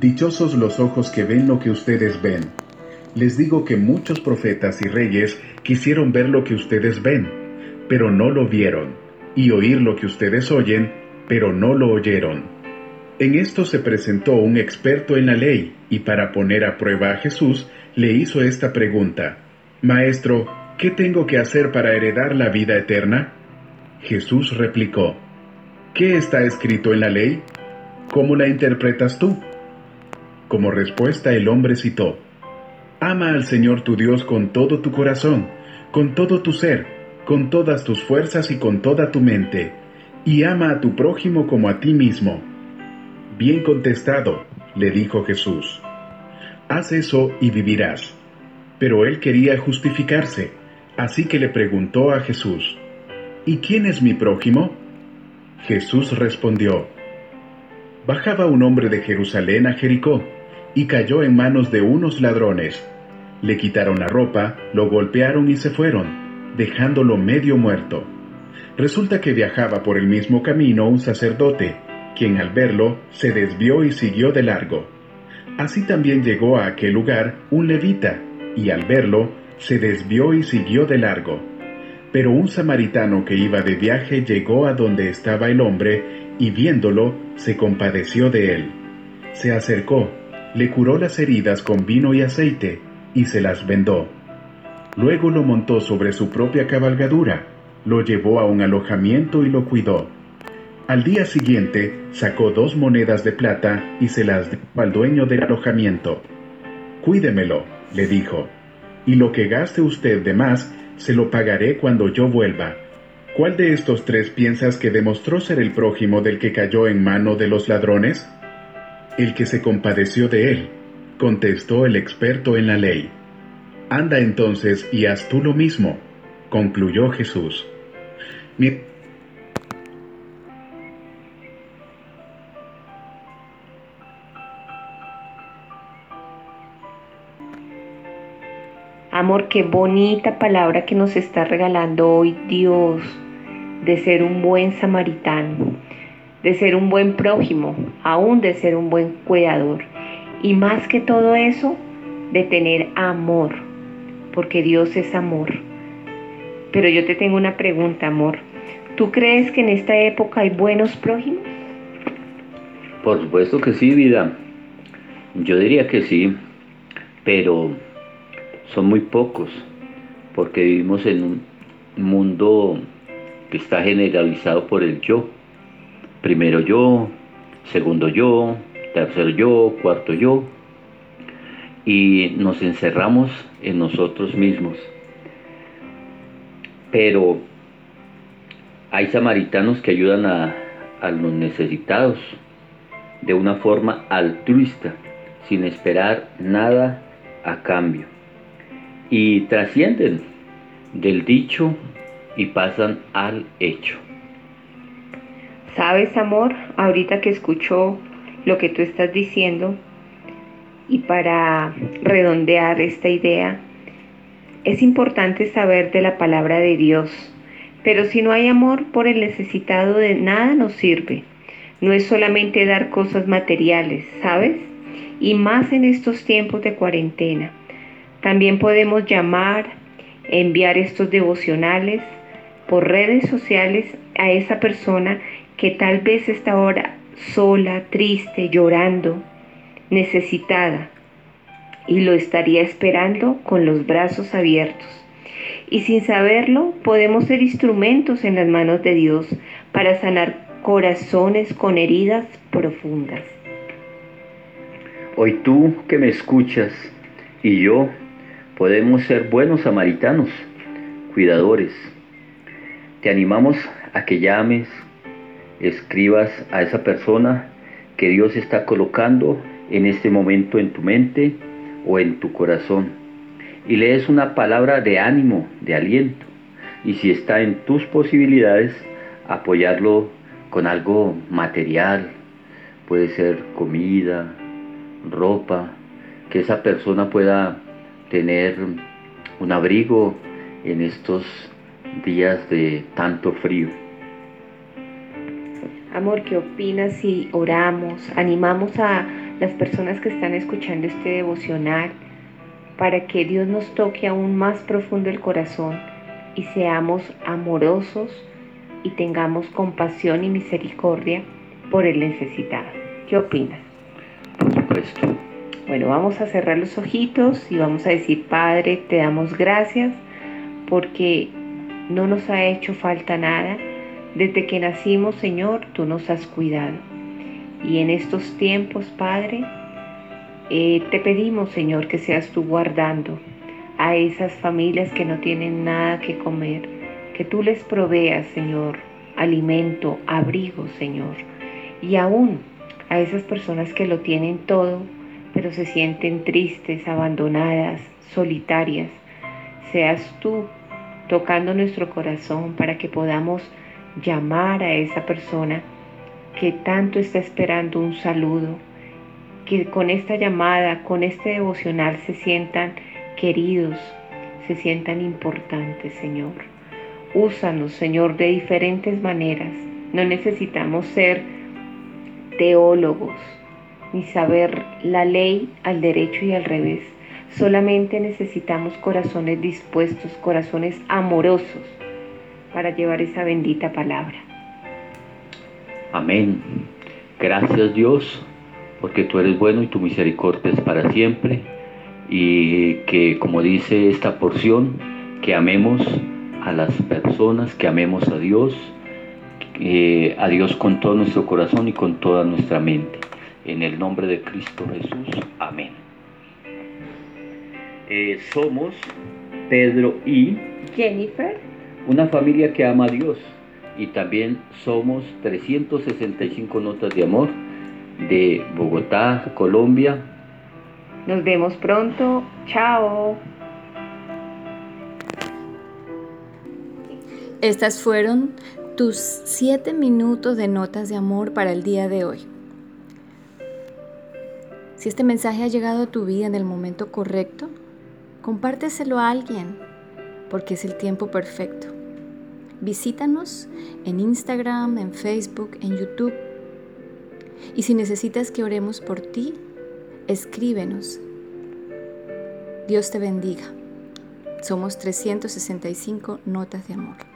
Dichosos los ojos que ven lo que ustedes ven. Les digo que muchos profetas y reyes quisieron ver lo que ustedes ven, pero no lo vieron, y oír lo que ustedes oyen, pero no lo oyeron. En esto se presentó un experto en la ley, y para poner a prueba a Jesús, le hizo esta pregunta, Maestro, ¿qué tengo que hacer para heredar la vida eterna? Jesús replicó, ¿qué está escrito en la ley? ¿Cómo la interpretas tú? Como respuesta el hombre citó, Ama al Señor tu Dios con todo tu corazón, con todo tu ser, con todas tus fuerzas y con toda tu mente, y ama a tu prójimo como a ti mismo. Bien contestado, le dijo Jesús. Haz eso y vivirás. Pero él quería justificarse, así que le preguntó a Jesús, ¿Y quién es mi prójimo? Jesús respondió, Bajaba un hombre de Jerusalén a Jericó, y cayó en manos de unos ladrones. Le quitaron la ropa, lo golpearon y se fueron, dejándolo medio muerto. Resulta que viajaba por el mismo camino un sacerdote, quien al verlo se desvió y siguió de largo. Así también llegó a aquel lugar un levita, y al verlo se desvió y siguió de largo. Pero un samaritano que iba de viaje llegó a donde estaba el hombre, y viéndolo, se compadeció de él. Se acercó, le curó las heridas con vino y aceite, y se las vendó. Luego lo montó sobre su propia cabalgadura, lo llevó a un alojamiento y lo cuidó. Al día siguiente sacó dos monedas de plata y se las dio al dueño del alojamiento. Cuídemelo, le dijo, y lo que gaste usted de más se lo pagaré cuando yo vuelva. ¿Cuál de estos tres piensas que demostró ser el prójimo del que cayó en mano de los ladrones? El que se compadeció de él, contestó el experto en la ley. Anda entonces y haz tú lo mismo, concluyó Jesús. Amor, qué bonita palabra que nos está regalando hoy Dios de ser un buen samaritano, de ser un buen prójimo, aún de ser un buen cuidador. Y más que todo eso, de tener amor, porque Dios es amor. Pero yo te tengo una pregunta, amor. ¿Tú crees que en esta época hay buenos prójimos? Por supuesto que sí, vida. Yo diría que sí, pero son muy pocos, porque vivimos en un mundo que está generalizado por el yo. Primero yo, segundo yo, tercer yo, cuarto yo, y nos encerramos en nosotros mismos. Pero hay samaritanos que ayudan a, a los necesitados de una forma altruista, sin esperar nada a cambio y trascienden del dicho y pasan al hecho. ¿Sabes, amor? Ahorita que escucho lo que tú estás diciendo y para redondear esta idea, es importante saber de la palabra de Dios, pero si no hay amor por el necesitado de nada nos sirve. No es solamente dar cosas materiales, ¿sabes? Y más en estos tiempos de cuarentena. También podemos llamar, enviar estos devocionales por redes sociales a esa persona que tal vez está ahora sola, triste, llorando, necesitada, y lo estaría esperando con los brazos abiertos. Y sin saberlo, podemos ser instrumentos en las manos de Dios para sanar corazones con heridas profundas. Hoy tú que me escuchas y yo podemos ser buenos samaritanos, cuidadores. Te animamos a que llames, escribas a esa persona que Dios está colocando en este momento en tu mente o en tu corazón y lees una palabra de ánimo, de aliento. Y si está en tus posibilidades, apoyarlo con algo material, puede ser comida, ropa, que esa persona pueda tener un abrigo en estos días de tanto frío. Amor, ¿qué opinas si oramos, animamos a las personas que están escuchando este devocional, para que Dios nos toque aún más profundo el corazón y seamos amorosos y tengamos compasión y misericordia por el necesitado. ¿Qué opinas? Por supuesto. Bueno, vamos a cerrar los ojitos y vamos a decir, Padre, te damos gracias porque no nos ha hecho falta nada. Desde que nacimos, Señor, tú nos has cuidado. Y en estos tiempos, Padre, eh, te pedimos, Señor, que seas tú guardando a esas familias que no tienen nada que comer, que tú les proveas, Señor, alimento, abrigo, Señor, y aún a esas personas que lo tienen todo, pero se sienten tristes, abandonadas, solitarias. Seas tú tocando nuestro corazón para que podamos llamar a esa persona que tanto está esperando un saludo, que con esta llamada, con este devocional se sientan queridos, se sientan importantes, Señor. Úsanos, Señor, de diferentes maneras. No necesitamos ser teólogos ni saber la ley al derecho y al revés. Solamente necesitamos corazones dispuestos, corazones amorosos para llevar esa bendita palabra. Amén. Gracias Dios porque tú eres bueno y tu misericordia es para siempre, y que como dice esta porción, que amemos a las personas, que amemos a Dios, a Dios con todo nuestro corazón y con toda nuestra mente. En el nombre de Cristo Jesús, amén. Eh, somos Pedro y Jennifer, una familia que ama a Dios y también somos 365 notas de amor de Bogotá, Colombia. Nos vemos pronto. Chao. Estas fueron tus siete minutos de notas de amor para el día de hoy. Si este mensaje ha llegado a tu vida en el momento correcto, compárteselo a alguien, porque es el tiempo perfecto. Visítanos en Instagram, en Facebook, en YouTube y si necesitas que oremos por ti, escríbenos. Dios te bendiga. Somos 365 notas de amor.